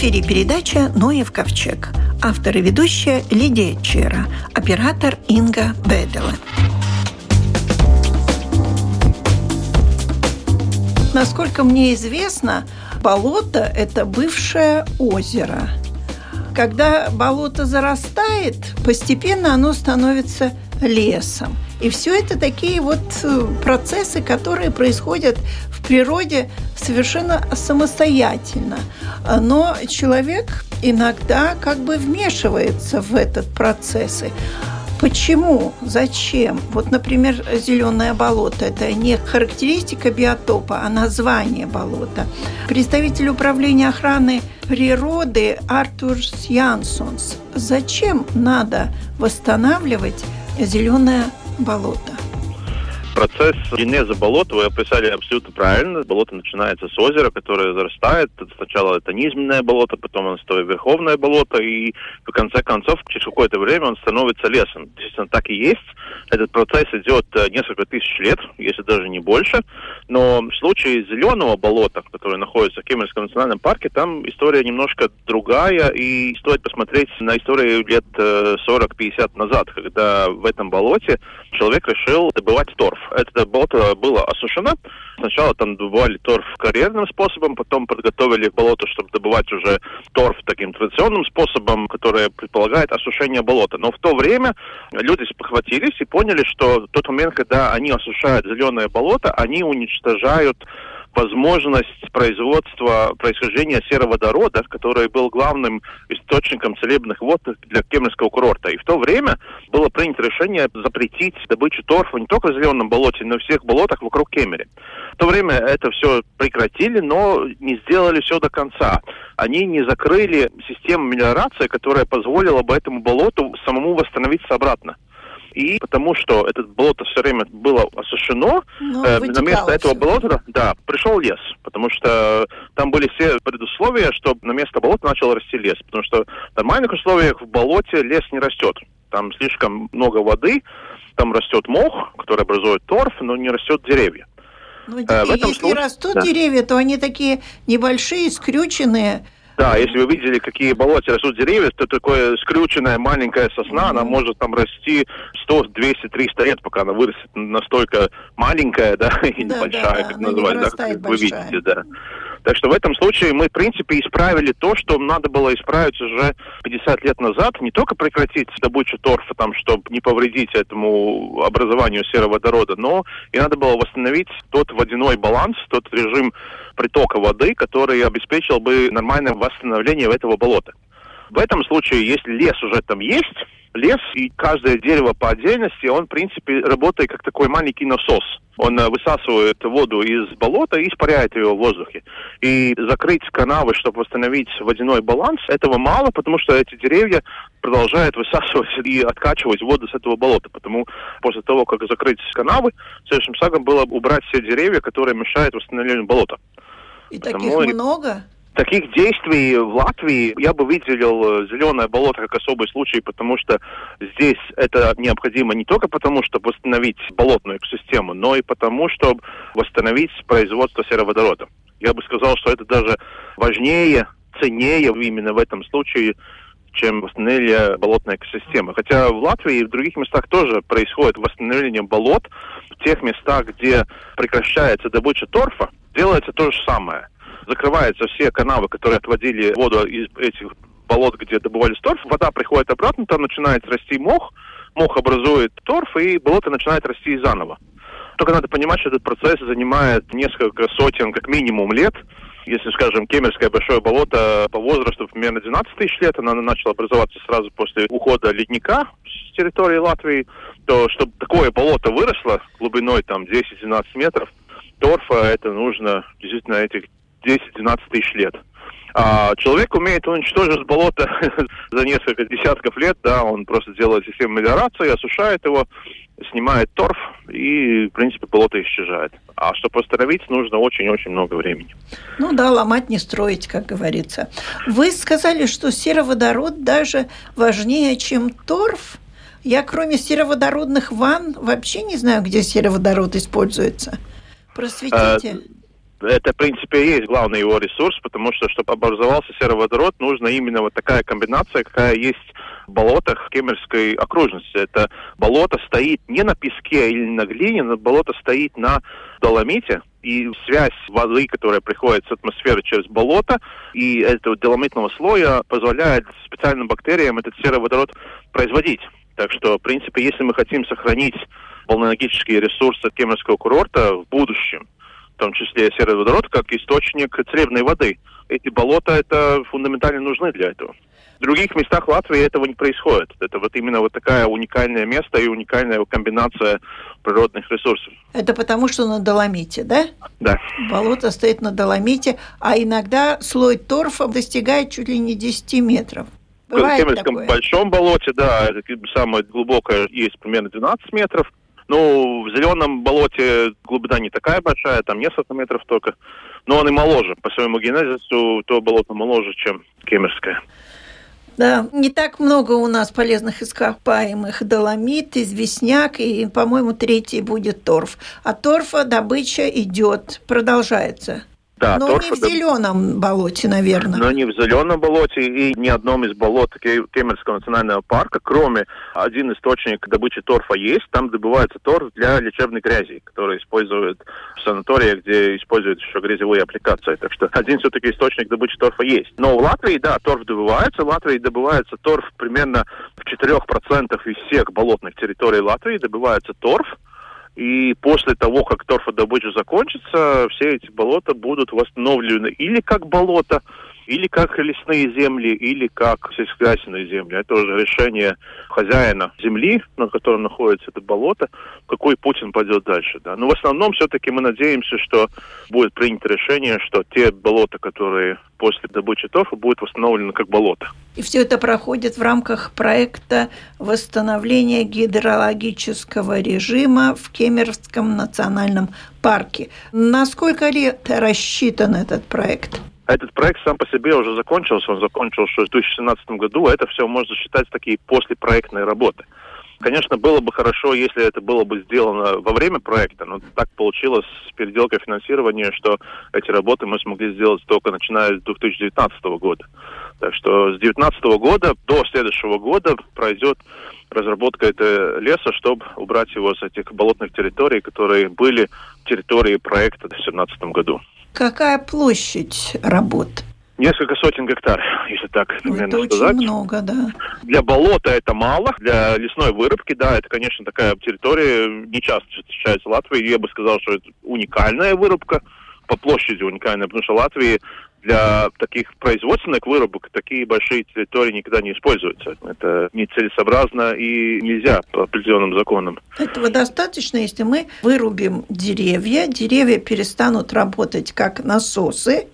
эфире передача «Ноев ковчег». Автор и ведущая Лидия Чера. Оператор Инга Бедела. Насколько мне известно, болото – это бывшее озеро. Когда болото зарастает, постепенно оно становится лесом. И все это такие вот э, процессы, которые происходят в природе совершенно самостоятельно. Но человек иногда как бы вмешивается в этот процесс. Почему? Зачем? Вот, например, зеленое болото – это не характеристика биотопа, а название болота. Представитель управления охраны природы Артур Янсонс. Зачем надо восстанавливать зеленое болото? Процесс генеза болота вы описали абсолютно правильно. Болото начинается с озера, которое зарастает. Сначала это низменное болото, потом оно стоит верховное болото, и в конце концов, через какое-то время он становится лесом. Естественно, так и есть. Этот процесс идет э, несколько тысяч лет, если даже не больше. Но в случае зеленого болота, которое находится в Кемеровском национальном парке, там история немножко другая, и стоит посмотреть на историю лет 40-50 э, назад, когда в этом болоте человек решил добывать торф это болото было осушено. Сначала там добывали торф карьерным способом, потом подготовили болото, чтобы добывать уже торф таким традиционным способом, который предполагает осушение болота. Но в то время люди похватились и поняли, что в тот момент, когда они осушают зеленое болото, они уничтожают возможность производства, происхождения сероводорода, который был главным источником целебных вод для Кемерского курорта. И в то время было принято решение запретить добычу торфа не только в Зеленом болоте, но и в всех болотах вокруг Кемери. В то время это все прекратили, но не сделали все до конца. Они не закрыли систему мелиорации, которая позволила бы этому болоту самому восстановиться обратно. И потому что это болото все время было осушено, ну, э, на место этого болота, да, пришел лес. Потому что там были все предусловия, чтобы на место болота начал расти лес. Потому что в нормальных условиях в болоте лес не растет. Там слишком много воды, там растет мох, который образует торф, но не растет деревья. Ну, э, если случае, растут да. деревья, то они такие небольшие, скрюченные, да, если вы видели, какие болоте растут деревья, то такое скрюченная маленькая сосна, mm-hmm. она может там расти 100, 200, 300 лет, пока она вырастет настолько маленькая, да, и да, небольшая, да, как называют, да, как вы видите, да. Так что в этом случае мы, в принципе, исправили то, что надо было исправить уже 50 лет назад. Не только прекратить добычу торфа, там, чтобы не повредить этому образованию сероводорода, но и надо было восстановить тот водяной баланс, тот режим притока воды, который обеспечил бы нормальное восстановление этого болота. В этом случае, если лес уже там есть, лес и каждое дерево по отдельности, он, в принципе, работает как такой маленький насос. Он э, высасывает воду из болота и испаряет ее в воздухе. И закрыть канавы, чтобы восстановить водяной баланс, этого мало, потому что эти деревья продолжают высасывать и откачивать воду с этого болота. Потому после того, как закрыть канавы, следующим шагом было убрать все деревья, которые мешают восстановлению болота. И Потому таких много? Таких действий в Латвии я бы выделил э, зеленое болото как особый случай, потому что здесь это необходимо не только потому, чтобы восстановить болотную экосистему, но и потому, чтобы восстановить производство сероводорода. Я бы сказал, что это даже важнее, ценнее именно в этом случае, чем восстановление болотной экосистемы. Хотя в Латвии и в других местах тоже происходит восстановление болот. В тех местах, где прекращается добыча торфа, делается то же самое. Закрываются все канавы, которые отводили воду из этих болот, где добывали торф. Вода приходит обратно, там начинает расти мох, мох образует торф, и болото начинает расти заново. Только надо понимать, что этот процесс занимает несколько сотен, как минимум, лет. Если, скажем, Кемерское большое болото по возрасту примерно 12 тысяч лет, оно начало образоваться сразу после ухода ледника с территории Латвии, то чтобы такое болото выросло глубиной там 10-12 метров, торфа это нужно действительно этих 10-12 тысяч лет. А человек умеет уничтожить болото за несколько десятков лет, да, он просто делает систему мелиорации, осушает его, снимает торф, и, в принципе, болото исчезает. А чтобы восстановить, нужно очень-очень много времени. Ну да, ломать не строить, как говорится. Вы сказали, что сероводород даже важнее, чем торф. Я кроме сероводородных ванн вообще не знаю, где сероводород используется. Просветите. А, это, в принципе, и есть главный его ресурс, потому что, чтобы образовался сероводород, нужна именно вот такая комбинация, какая есть в болотах Кемерской окружности. Это болото стоит не на песке или на глине, но болото стоит на доломите, и связь воды, которая приходит с атмосферы через болото, и этого доломитного слоя позволяет специальным бактериям этот сероводород производить. Так что, в принципе, если мы хотим сохранить волнологические ресурсы Кемерского курорта в будущем, в том числе серый водород, как источник целебной воды, эти болота это фундаментально нужны для этого. В других местах Латвии этого не происходит. Это вот именно вот такая уникальное место и уникальная комбинация природных ресурсов. Это потому, что на доломите, да? Да. Болото стоит на доломите, а иногда слой торфа достигает чуть ли не 10 метров. Бывает в Кемельском такое? большом болоте, да, самое глубокое есть примерно 12 метров. Ну, в зеленом болоте глубина не такая большая, там несколько метров только. Но он и моложе. По своему генезису то болото моложе, чем Кемерское. Да, не так много у нас полезных ископаемых. Доломит, известняк и, по-моему, третий будет торф. А торфа добыча идет, продолжается. Да, Но торфа, не в зеленом болоте, наверное. Но не в зеленом болоте и ни одном из болот Кемерского национального парка, кроме один источник добычи торфа есть, там добывается торф для лечебной грязи, который используют в санаториях, где используют еще грязевые аппликации. Так что один все-таки источник добычи торфа есть. Но в Латвии, да, торф добывается. В Латвии добывается торф примерно в 4% из всех болотных территорий Латвии добывается торф. И после того, как торфодобыча закончится, все эти болота будут восстановлены. Или как болото, или как лесные земли, или как сельскохозяйственные земли. Это уже решение хозяина земли, на которой находится это болото, какой путь он пойдет дальше. Да. Но в основном все-таки мы надеемся, что будет принято решение, что те болота, которые после добычи торфа будут восстановлены как болото. И все это проходит в рамках проекта восстановления гидрологического режима в Кемеровском национальном парке. На сколько лет рассчитан этот проект? Этот проект сам по себе уже закончился, он закончился в 2017 году, а это все можно считать такие послепроектные работы. Конечно, было бы хорошо, если это было бы сделано во время проекта, но так получилось с переделкой финансирования, что эти работы мы смогли сделать только начиная с 2019 года. Так что с 2019 года до следующего года пройдет разработка этого леса, чтобы убрать его с этих болотных территорий, которые были территории проекта в 2017 году. Какая площадь работ? Несколько сотен гектар, если так примерно это сказать. очень много, да. Для болота это мало, для лесной вырубки, да, это, конечно, такая территория, не часто встречается в Латвии. Я бы сказал, что это уникальная вырубка, по площади уникальная, потому что Латвии для таких производственных вырубок такие большие территории никогда не используются. Это нецелесообразно и нельзя по определенным законам. Этого достаточно, если мы вырубим деревья, деревья перестанут работать как насосы,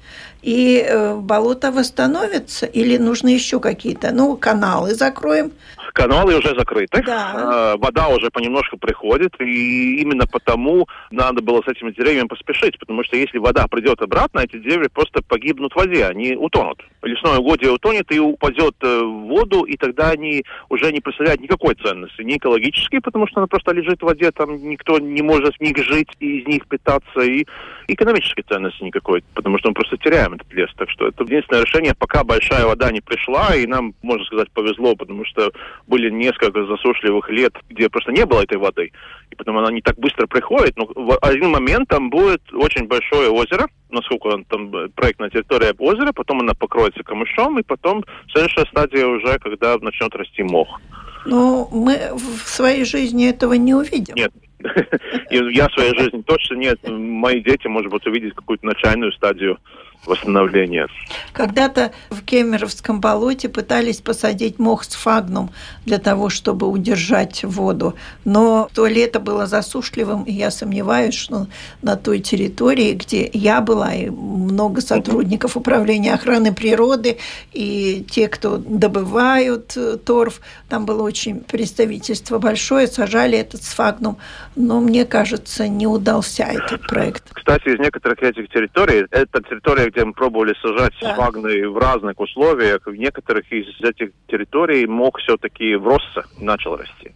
и э, болото восстановится, или нужны еще какие-то, ну, каналы закроем, каналы уже закрыты, да. э, вода уже понемножку приходит, и именно потому надо было с этими деревьями поспешить, потому что если вода придет обратно, эти деревья просто погибнут в воде, они утонут. Лесное угодье утонет и упадет э, в воду, и тогда они уже не представляют никакой ценности, ни экологической, потому что она просто лежит в воде, там никто не может в них жить и из них питаться, и экономической ценности никакой, потому что мы просто теряем этот лес. Так что это единственное решение, пока большая вода не пришла, и нам, можно сказать, повезло, потому что были несколько засушливых лет, где просто не было этой воды, и потом она не так быстро приходит, но в один момент там будет очень большое озеро, насколько он там проектная территория озера, потом она покроется камышом, и потом следующая стадия уже, когда начнет расти мох. Но мы в своей жизни этого не увидим. Нет, я в своей жизни точно нет. Мои дети, может быть, увидят какую-то начальную стадию восстановления. Когда-то в Кемеровском болоте пытались посадить мох сфагнум для того, чтобы удержать воду. Но то лето было засушливым, и я сомневаюсь, что на той территории, где я была, и много сотрудников управления охраны природы, и те, кто добывают э, торф, там было очень представительство большое, сажали этот сфагнум. Но мне кажется, не удался этот проект. Кстати, из некоторых этих территорий, это территория, мы пробовали сажать да. вагны в разных условиях. В некоторых из этих территорий мог все-таки вросся начал расти.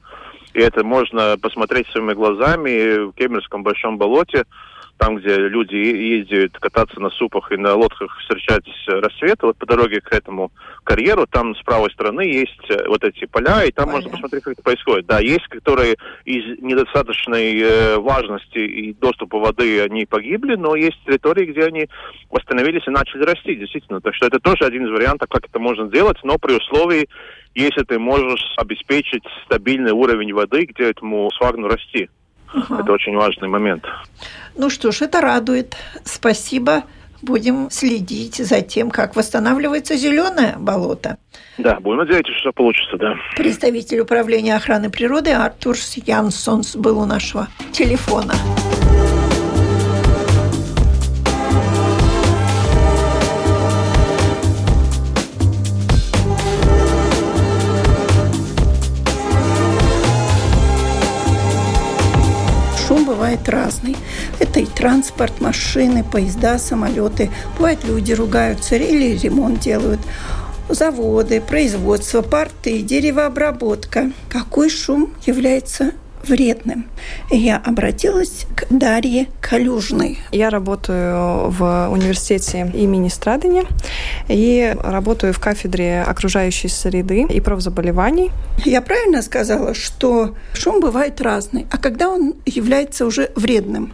И это можно посмотреть своими глазами в Кемерском большом болоте там, где люди ездят кататься на супах и на лодках встречать рассвет, вот по дороге к этому карьеру, там с правой стороны есть э, вот эти поля, и там Поля. можно посмотреть, как это происходит. Да, есть, которые из недостаточной э, важности и доступа воды они погибли, но есть территории, где они восстановились и начали расти, действительно. Так что это тоже один из вариантов, как это можно сделать, но при условии, если ты можешь обеспечить стабильный уровень воды, где этому свагну расти. Ага. Это очень важный момент. Ну что ж, это радует. Спасибо. Будем следить за тем, как восстанавливается зеленое болото. Да, будем надеяться, что получится, да. Представитель управления охраны природы Артур Янсонс был у нашего телефона. Транспорт, машины, поезда, самолеты. Бывает, люди ругаются или ремонт делают заводы, производство, порты, деревообработка. Какой шум является вредным. Я обратилась к Дарье Калюжной. Я работаю в университете имени Страдания и работаю в кафедре окружающей среды и профзаболеваний. Я правильно сказала, что шум бывает разный, а когда он является уже вредным?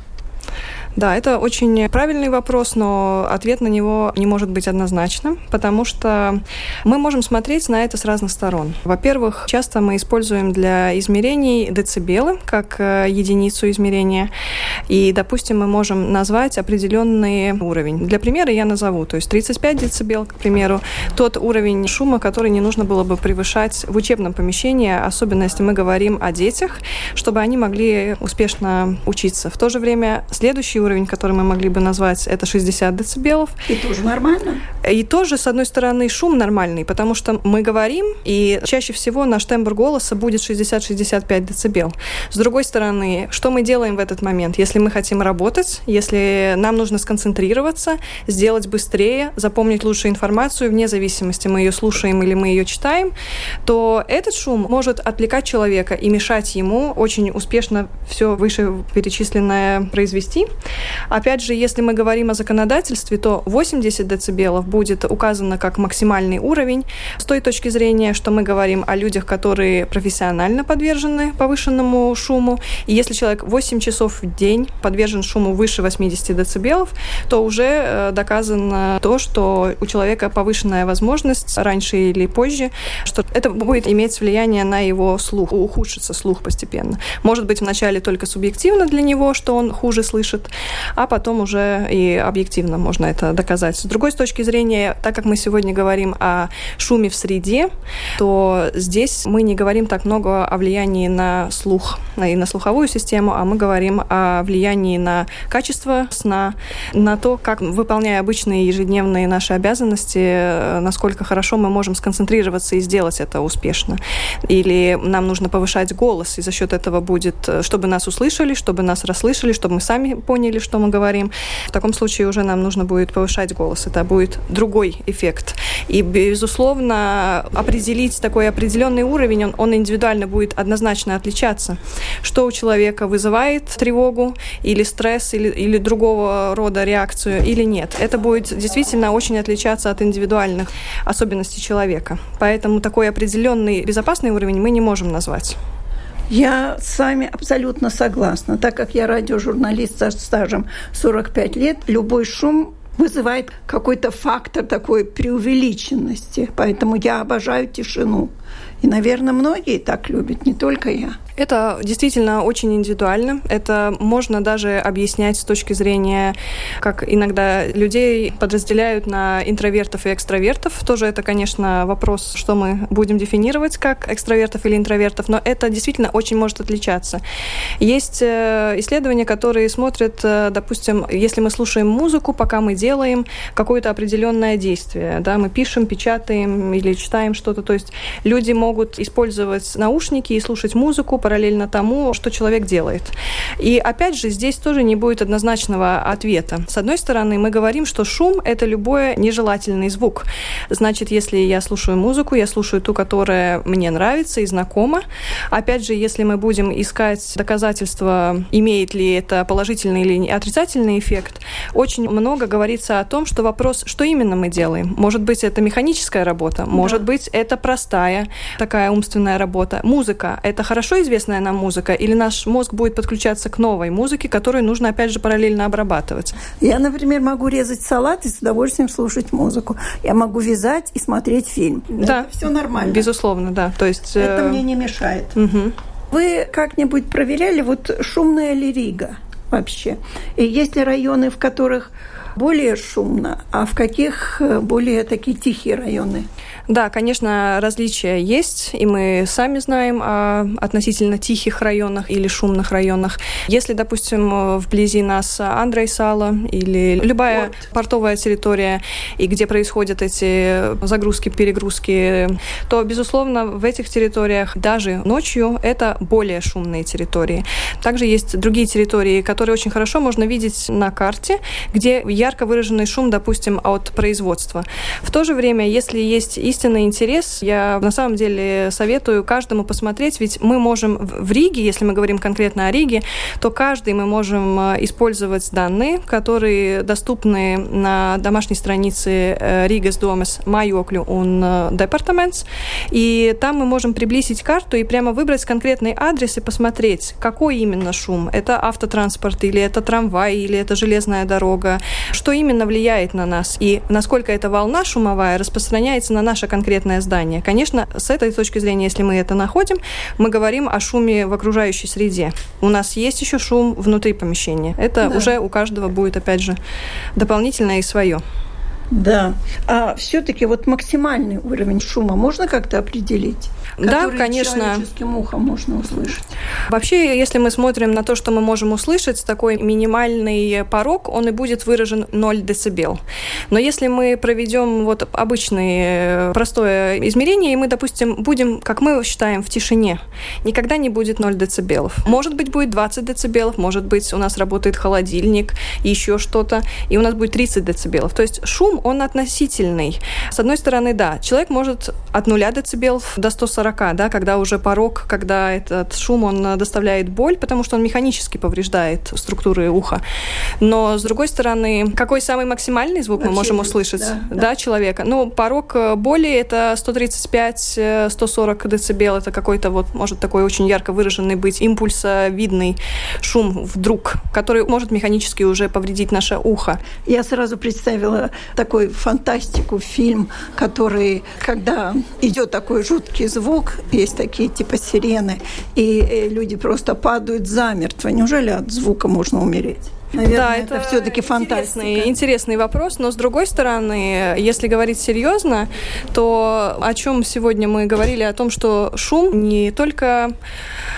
Да, это очень правильный вопрос, но ответ на него не может быть однозначным, потому что мы можем смотреть на это с разных сторон. Во-первых, часто мы используем для измерений децибелы как э, единицу измерения, и, допустим, мы можем назвать определенный уровень. Для примера я назову, то есть 35 децибел, к примеру, тот уровень шума, который не нужно было бы превышать в учебном помещении, особенно если мы говорим о детях, чтобы они могли успешно учиться. В то же время следующий уровень, который мы могли бы назвать, это 60 децибелов. И тоже нормально? И тоже, с одной стороны, шум нормальный, потому что мы говорим, и чаще всего наш тембр голоса будет 60-65 децибел. С другой стороны, что мы делаем в этот момент? Если мы хотим работать, если нам нужно сконцентрироваться, сделать быстрее, запомнить лучшую информацию, вне зависимости, мы ее слушаем или мы ее читаем, то этот шум может отвлекать человека и мешать ему очень успешно все вышеперечисленное произвести. Опять же, если мы говорим о законодательстве, то 80 дБ будет указано как максимальный уровень с той точки зрения, что мы говорим о людях, которые профессионально подвержены повышенному шуму. И если человек 8 часов в день подвержен шуму выше 80 дБ, то уже э, доказано то, что у человека повышенная возможность раньше или позже, что это будет иметь влияние на его слух, ухудшится слух постепенно. Может быть, вначале только субъективно для него, что он хуже слышит, а потом уже и объективно можно это доказать. С другой точки зрения, так как мы сегодня говорим о шуме в среде, то здесь мы не говорим так много о влиянии на слух и на слуховую систему, а мы говорим о влиянии на качество сна, на то, как, выполняя обычные ежедневные наши обязанности, насколько хорошо мы можем сконцентрироваться и сделать это успешно. Или нам нужно повышать голос, и за счет этого будет, чтобы нас услышали, чтобы нас расслышали, чтобы мы сами поняли, что мы говорим. В таком случае уже нам нужно будет повышать голос. Это будет другой эффект. И, безусловно, определить такой определенный уровень, он, он индивидуально будет однозначно отличаться. Что у человека вызывает тревогу или стресс, или, или другого рода реакцию, или нет. Это будет действительно очень отличаться от индивидуальных особенностей человека. Поэтому такой определенный безопасный уровень мы не можем назвать. Я с вами абсолютно согласна. Так как я радиожурналист со стажем 45 лет, любой шум вызывает какой-то фактор такой преувеличенности. Поэтому я обожаю тишину. И, наверное, многие так любят, не только я. Это действительно очень индивидуально. Это можно даже объяснять с точки зрения, как иногда людей подразделяют на интровертов и экстравертов. Тоже это, конечно, вопрос, что мы будем дефинировать как экстравертов или интровертов, но это действительно очень может отличаться. Есть э, исследования, которые смотрят, э, допустим, если мы слушаем музыку, пока мы делаем какое-то определенное действие, да, мы пишем, печатаем или читаем что-то, то есть люди могут использовать наушники и слушать музыку, параллельно тому, что человек делает. И опять же, здесь тоже не будет однозначного ответа. С одной стороны, мы говорим, что шум – это любой нежелательный звук. Значит, если я слушаю музыку, я слушаю ту, которая мне нравится и знакома. Опять же, если мы будем искать доказательства, имеет ли это положительный или отрицательный эффект, очень много говорится о том, что вопрос, что именно мы делаем. Может быть, это механическая работа, может да. быть, это простая такая умственная работа. Музыка – это хорошо известно известная нам музыка, или наш мозг будет подключаться к новой музыке, которую нужно, опять же, параллельно обрабатывать? Я, например, могу резать салат и с удовольствием слушать музыку. Я могу вязать и смотреть фильм. Да. Это все нормально. Безусловно, да. То есть, Это э... мне не мешает. Угу. Вы как-нибудь проверяли вот шумная ли Рига вообще? И есть ли районы, в которых более шумно, а в каких э, более такие тихие районы? Да, конечно, различия есть, и мы сами знаем о относительно тихих районах или шумных районах. Если, допустим, вблизи нас Андрей Сала или любая вот. портовая территория, и где происходят эти загрузки, перегрузки, то, безусловно, в этих территориях даже ночью это более шумные территории. Также есть другие территории, которые очень хорошо можно видеть на карте, где ярко выраженный шум, допустим, от производства. В то же время, если есть и истинный интерес. Я на самом деле советую каждому посмотреть, ведь мы можем в Риге, если мы говорим конкретно о Риге, то каждый мы можем э, использовать данные, которые доступны на домашней странице Риgas Domas Mājokļu un Департаментс. И там мы можем приблизить карту и прямо выбрать конкретный адрес и посмотреть, какой именно шум. Это автотранспорт или это трамвай или это железная дорога. Что именно влияет на нас и насколько эта волна шумовая распространяется на наше наше конкретное здание. Конечно, с этой точки зрения, если мы это находим, мы говорим о шуме в окружающей среде. У нас есть еще шум внутри помещения. Это да. уже у каждого будет, опять же, дополнительное и свое. Да. А все-таки вот максимальный уровень шума можно как-то определить? Да, конечно. Человеческим ухом можно услышать. Вообще, если мы смотрим на то, что мы можем услышать, такой минимальный порог, он и будет выражен 0 дБ. Но если мы проведем вот обычное простое измерение, и мы, допустим, будем, как мы считаем, в тишине, никогда не будет 0 дБ. Может быть, будет 20 дБ, может быть, у нас работает холодильник, еще что-то, и у нас будет 30 дБ. То есть шум он относительный. С одной стороны, да, человек может от 0 дБ до 140, да, когда уже порог, когда этот шум, он доставляет боль, потому что он механически повреждает структуры уха. Но, с другой стороны, какой самый максимальный звук Вообще, мы можем услышать, да, да. да, человека? Ну, порог э, боли – это 135-140 дБ, это какой-то вот, может, такой очень ярко выраженный быть импульсовидный шум вдруг, который может механически уже повредить наше ухо. Я сразу представила такой фантастику, фильм, который, когда идет такой жуткий звук, есть такие типа сирены, и э, люди просто падают замертво. Неужели от звука можно умереть? Наверное, да, это, это все-таки фантастика. Интересный, интересный вопрос, но с другой стороны, если говорить серьезно, то о чем сегодня мы говорили, о том, что шум не только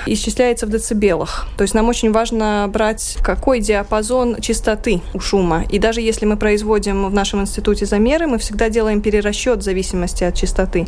исчисляется в децибелах. То есть нам очень важно брать, какой диапазон частоты у шума. И даже если мы производим в нашем институте замеры, мы всегда делаем перерасчет в зависимости от частоты.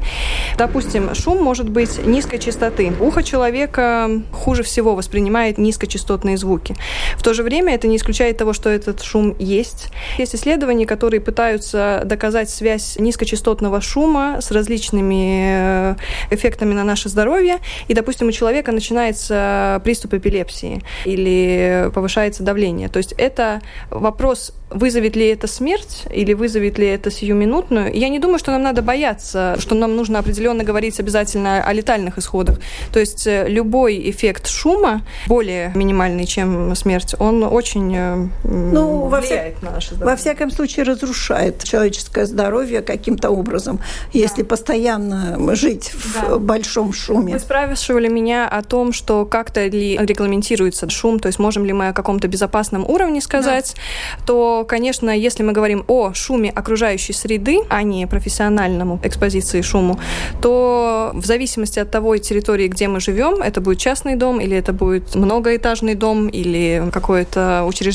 Допустим, шум может быть низкой частоты. Ухо человека хуже всего воспринимает низкочастотные звуки. В то же время это не исключает того, что этот шум есть. Есть исследования, которые пытаются доказать связь низкочастотного шума с различными э, эффектами на наше здоровье. И, допустим, у человека начинается приступ эпилепсии или повышается давление. То есть это вопрос Вызовет ли это смерть или вызовет ли это сиюминутную? Я не думаю, что нам надо бояться, что нам нужно определенно говорить обязательно о летальных исходах. То есть э, любой эффект шума, более минимальный, чем смерть, он очень ну, влияет во на наше здоровье. Во всяком случае, разрушает человеческое здоровье каким-то образом, если да. постоянно жить да. в большом шуме. Вы спрашивали меня о том, что как-то ли регламентируется шум, то есть можем ли мы о каком-то безопасном уровне сказать, да. то, конечно, если мы говорим о шуме окружающей среды, а не профессиональному экспозиции шуму, то в зависимости от того территории, где мы живем, это будет частный дом или это будет многоэтажный дом или какое-то учреждение,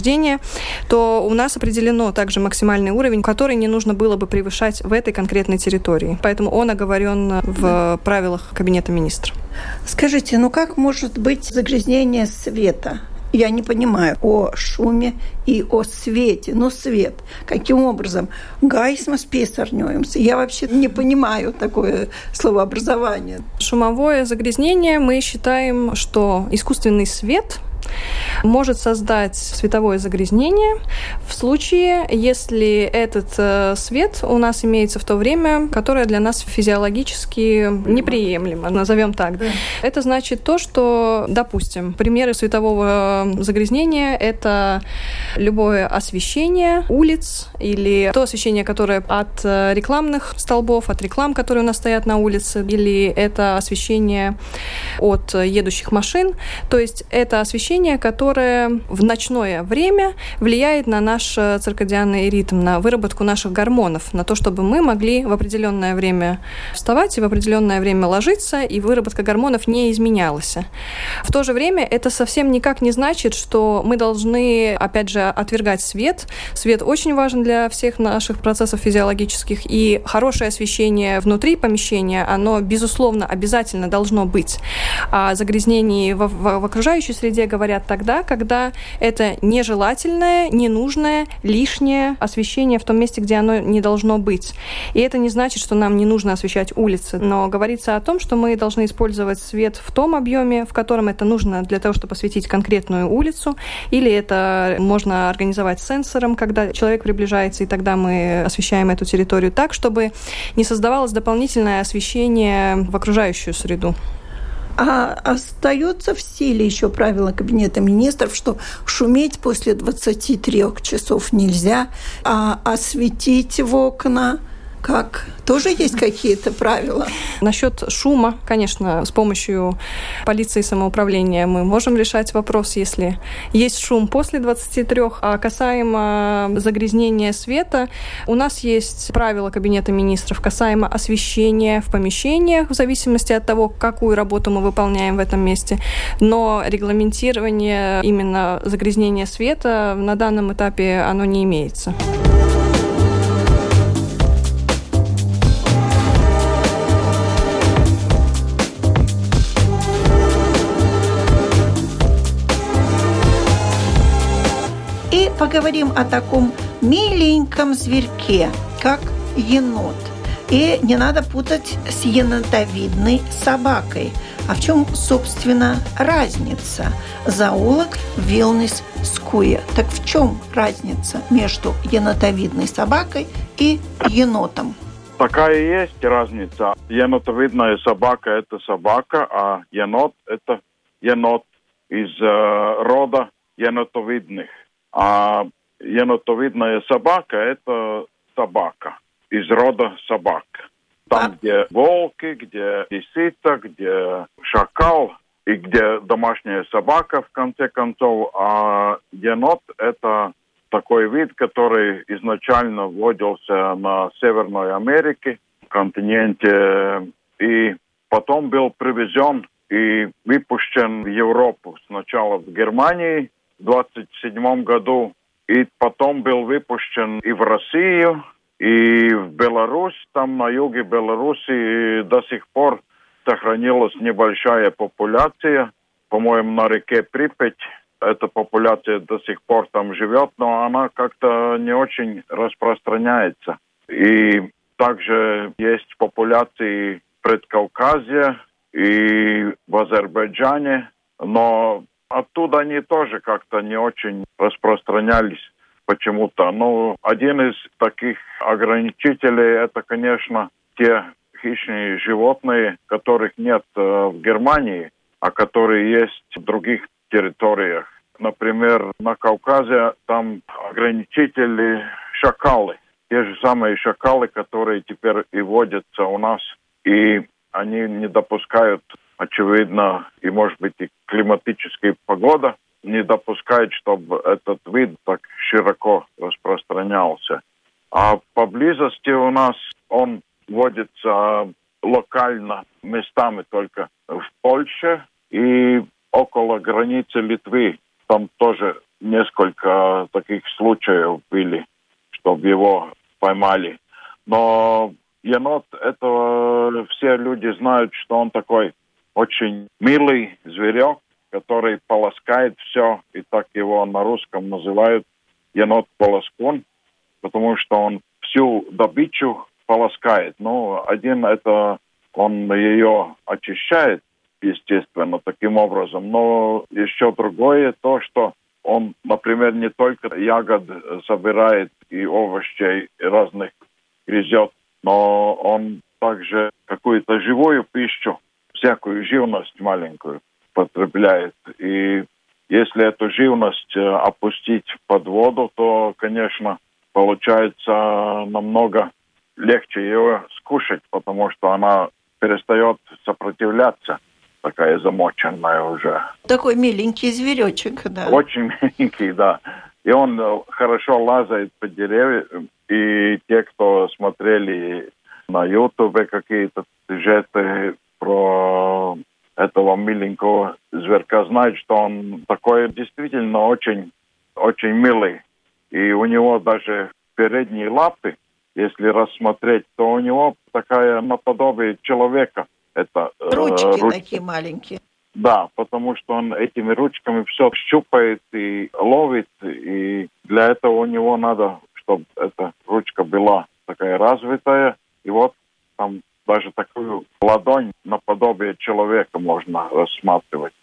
то у нас определено также максимальный уровень, который не нужно было бы превышать в этой конкретной территории. Поэтому он оговорен в правилах Кабинета министров. Скажите, ну как может быть загрязнение света? Я не понимаю о шуме и о свете. Ну, свет. Каким образом? Gaismas piesārņojums. Я вообще не понимаю такое словообразование. Шумовое загрязнение мы считаем, что искусственный свет может создать световое загрязнение в случае, если этот э, свет у нас имеется в то время, которое для нас физиологически неприемлемо, назовем так. Да. Это значит то, что, допустим, примеры светового загрязнения – это любое освещение улиц или то освещение, которое от э, рекламных столбов, от реклам, которые у нас стоят на улице, или это освещение от едущих машин. То есть это освещение, которое которое в ночное время влияет на наш э, циркадианный ритм, на выработку наших гормонов, на то, чтобы мы могли в определенное время вставать и в определенное время ложиться, и выработка гормонов не изменялась. В то же время это совсем никак не значит, что мы должны, опять же, отвергать свет. Свет очень важен для всех наших процессов физиологических, и хорошее освещение внутри помещения, оно, безусловно, обязательно должно быть. О загрязнении в, в, в окружающей среде говорят тогда, когда это нежелательное, ненужное, лишнее освещение в том месте, где оно не должно быть. И это не значит, что нам не нужно освещать улицы, но говорится о том, что мы должны использовать свет в том объеме, в котором это нужно для того, чтобы осветить конкретную улицу, или это можно организовать сенсором, когда человек приближается, и тогда мы освещаем эту территорию так, чтобы не создавалось дополнительное освещение в окружающую среду. А остается в силе еще правило Кабинета министров, что шуметь после 23 часов нельзя, а осветить в окна как? Тоже есть какие-то правила? Насчет шума, конечно, с помощью полиции и самоуправления мы можем решать вопрос, если есть шум после 23, а касаемо загрязнения света, у нас есть правила Кабинета министров касаемо освещения в помещениях, в зависимости от того, какую работу мы выполняем в этом месте, но регламентирование именно загрязнения света на данном этапе оно не имеется. Поговорим о таком миленьком зверьке, как енот. И не надо путать с енотовидной собакой. А в чем, собственно, разница? Зоолог Вилнис Скуя. Так в чем разница между енотовидной собакой и енотом? Такая и есть разница. Енотовидная собака – это собака, а енот – это енот из э, рода енотовидных. А енотовидная собака – это собака из рода собак. Там, а... где волки, где лисица, где шакал и где домашняя собака, в конце концов. А енот – это такой вид, который изначально вводился на Северной Америке, континенте, и потом был привезен и выпущен в Европу. Сначала в Германии, 27 году. И потом был выпущен и в Россию, и в Беларусь. Там на юге Беларуси до сих пор сохранилась небольшая популяция. По-моему, на реке Припять эта популяция до сих пор там живет, но она как-то не очень распространяется. И также есть популяции Предкавказья и в Азербайджане, но Оттуда они тоже как-то не очень распространялись почему-то. Но один из таких ограничителей это, конечно, те хищные животные, которых нет э, в Германии, а которые есть в других территориях. Например, на Кавказе там ограничители шакалы. Те же самые шакалы, которые теперь и водятся у нас. И они не допускают, очевидно, и может быть и климатическая погода не допускает, чтобы этот вид так широко распространялся. А поблизости у нас он водится локально, местами только в Польше и около границы Литвы. Там тоже несколько таких случаев были, чтобы его поймали. Но енот, это все люди знают, что он такой очень милый зверек, который полоскает все, и так его на русском называют енот-полоскун, потому что он всю добычу полоскает. Ну, один это он ее очищает, естественно, таким образом. Но еще другое то, что он, например, не только ягод собирает и овощей разных грызет, но он также какую-то живую пищу, всякую живность маленькую потребляет. И если эту живность э, опустить под воду, то, конечно, получается намного легче ее скушать, потому что она перестает сопротивляться, такая замоченная уже. Такой миленький зверечек, да. Очень миленький, да. И он э, хорошо лазает по деревьям. И те, кто смотрели на Ютубе какие-то сюжеты про этого миленького зверка, знают, что он такой действительно очень, очень милый. И у него даже передние лапы если рассмотреть, то у него такая наподобие человека. Это, э, ручки, э, ручки такие маленькие. Да, потому что он этими ручками все щупает и ловит, и для этого у него надо, чтобы эта ручка была такая развитая, и вот там даже такую ладонь наподобие человека можно рассматривать.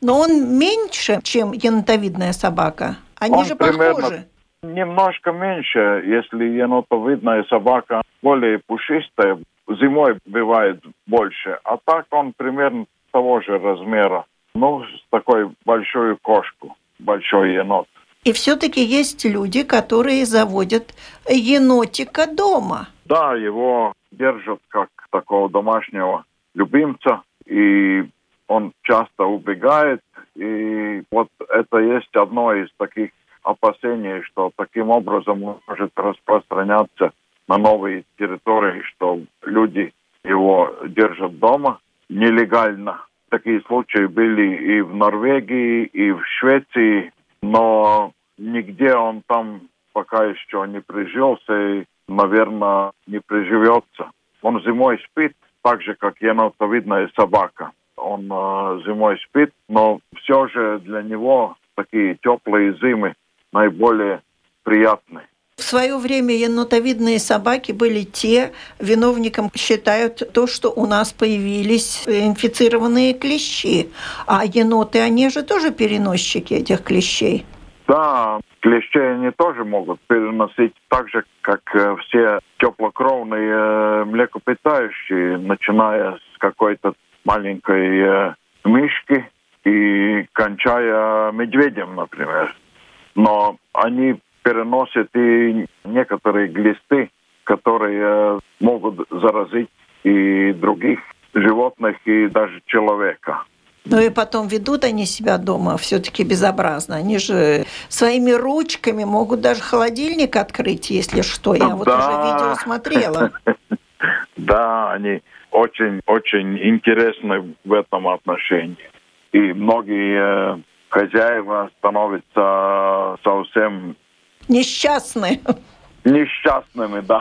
Но он меньше, чем енотовидная собака. Они он же примерно, похожи. Немножко меньше, если енотовидная собака более пушистая, зимой бывает больше, а так он примерно того же размера. Ну, с такой большой кошку, большой енот. И все-таки есть люди, которые заводят енотика дома. Да, его держат как такого домашнего любимца, и он часто убегает, и вот это есть одно из таких опасений, что таким образом может распространяться на новые территории, что люди его держат дома нелегально. Такие случаи были и в Норвегии, и в Швеции, но нигде он там пока еще не прижился и, наверное, не приживется. Он зимой спит, так же, как енотовидная собака. Он э, зимой спит, но все же для него такие теплые зимы наиболее приятны. В свое время енотовидные собаки были те, виновником считают то, что у нас появились инфицированные клещи. А еноты, они же тоже переносчики этих клещей. Да, клещей они тоже могут переносить так же, как э, все теплокровные э, млекопитающие, начиная с какой-то маленькой э, мышки и кончая медведем, например но они переносят и некоторые глисты, которые могут заразить и других животных, и даже человека. Ну и потом ведут они себя дома все-таки безобразно. Они же своими ручками могут даже холодильник открыть, если что. Я вот да. уже видео смотрела. Да, они очень-очень интересны в этом отношении. И многие э, хозяева становятся совсем... Несчастны. Несчастными, да.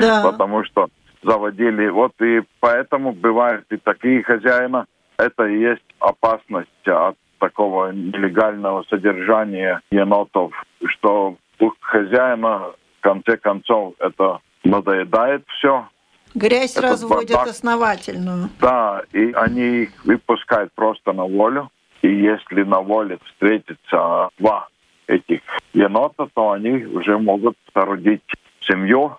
Да. Потому что заводили. Вот и поэтому бывают и такие хозяина. Это и есть опасность от такого нелегального содержания енотов, что у хозяина в конце концов это надоедает все. Грязь Этот разводят бардак. основательную. Да, и они их выпускают просто на волю. И если на воле встретится два этих енота, то они уже могут родить семью.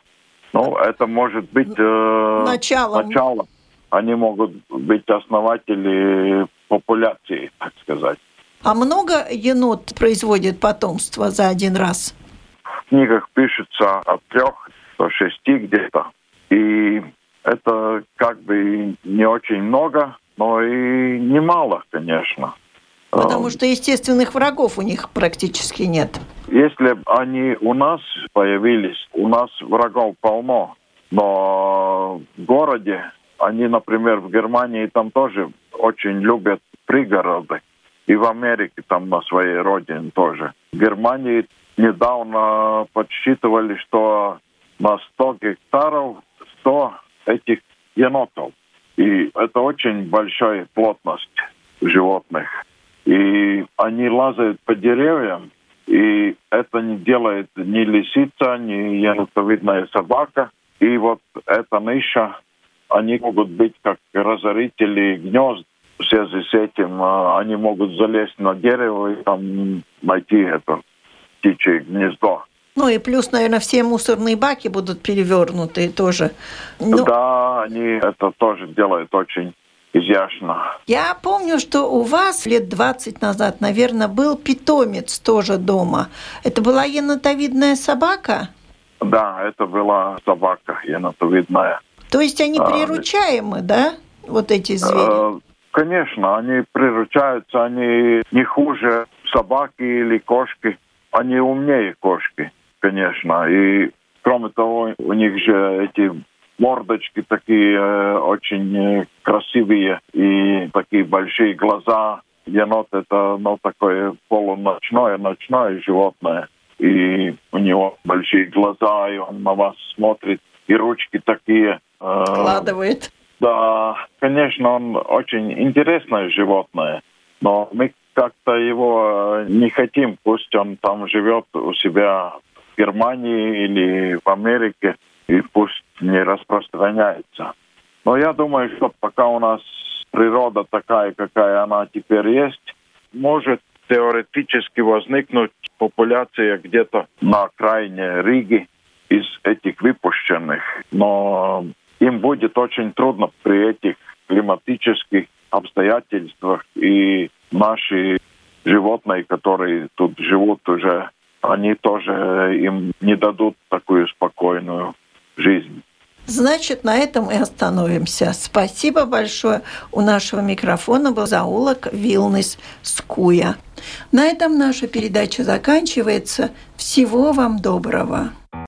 Ну, это может быть э, началом. начало. Они могут быть основатели популяции, так сказать. А много енот производит потомство за один раз? В книгах пишется от трех до шести где-то. И это как бы не очень много, но и немало, конечно. Потому что естественных врагов у них практически нет. Если они у нас появились, у нас врагов полно. Но в городе, они, например, в Германии там тоже очень любят пригороды. И в Америке, там на своей родине тоже. В Германии недавно подсчитывали, что на 100 гектаров 100 этих енотов. И это очень большая плотность животных. И они лазают по деревьям, и это не делает ни лисица, ни енотовидная собака. И вот эта ниша, они могут быть как разорители гнезд. В связи с этим а, они могут залезть на дерево и там найти это птичье гнездо. Ну и плюс, наверное, все мусорные баки будут перевернуты тоже. Ну... Да, они это тоже делают очень изящно. Я помню, что у вас лет 20 назад, наверное, был питомец тоже дома. Это была енотовидная собака? Да, это была собака енотовидная. То есть они а, приручаемы, да, вот эти звери? Э, конечно, они приручаются, они не хуже собаки или кошки. Они умнее кошки, конечно. И кроме того, у них же эти мордочки такие э, очень э, красивые и такие большие глаза. Енот это ну, такое полуночное, ночное животное. И у него большие глаза, и он на вас смотрит, и ручки такие. Э, Складывает. Да, конечно, он очень интересное животное, но мы как-то его не хотим, пусть он там живет у себя в Германии или в Америке и пусть не распространяется. Но я думаю, что пока у нас природа такая, какая она теперь есть, может теоретически возникнуть популяция где-то на окраине Риги из этих выпущенных. Но им будет очень трудно при этих климатических обстоятельствах и наши животные, которые тут живут уже, они тоже им не дадут такую спокойную жизнь. Значит, на этом и остановимся. Спасибо большое. У нашего микрофона был заулок Вилнес Скуя. На этом наша передача заканчивается. Всего вам доброго.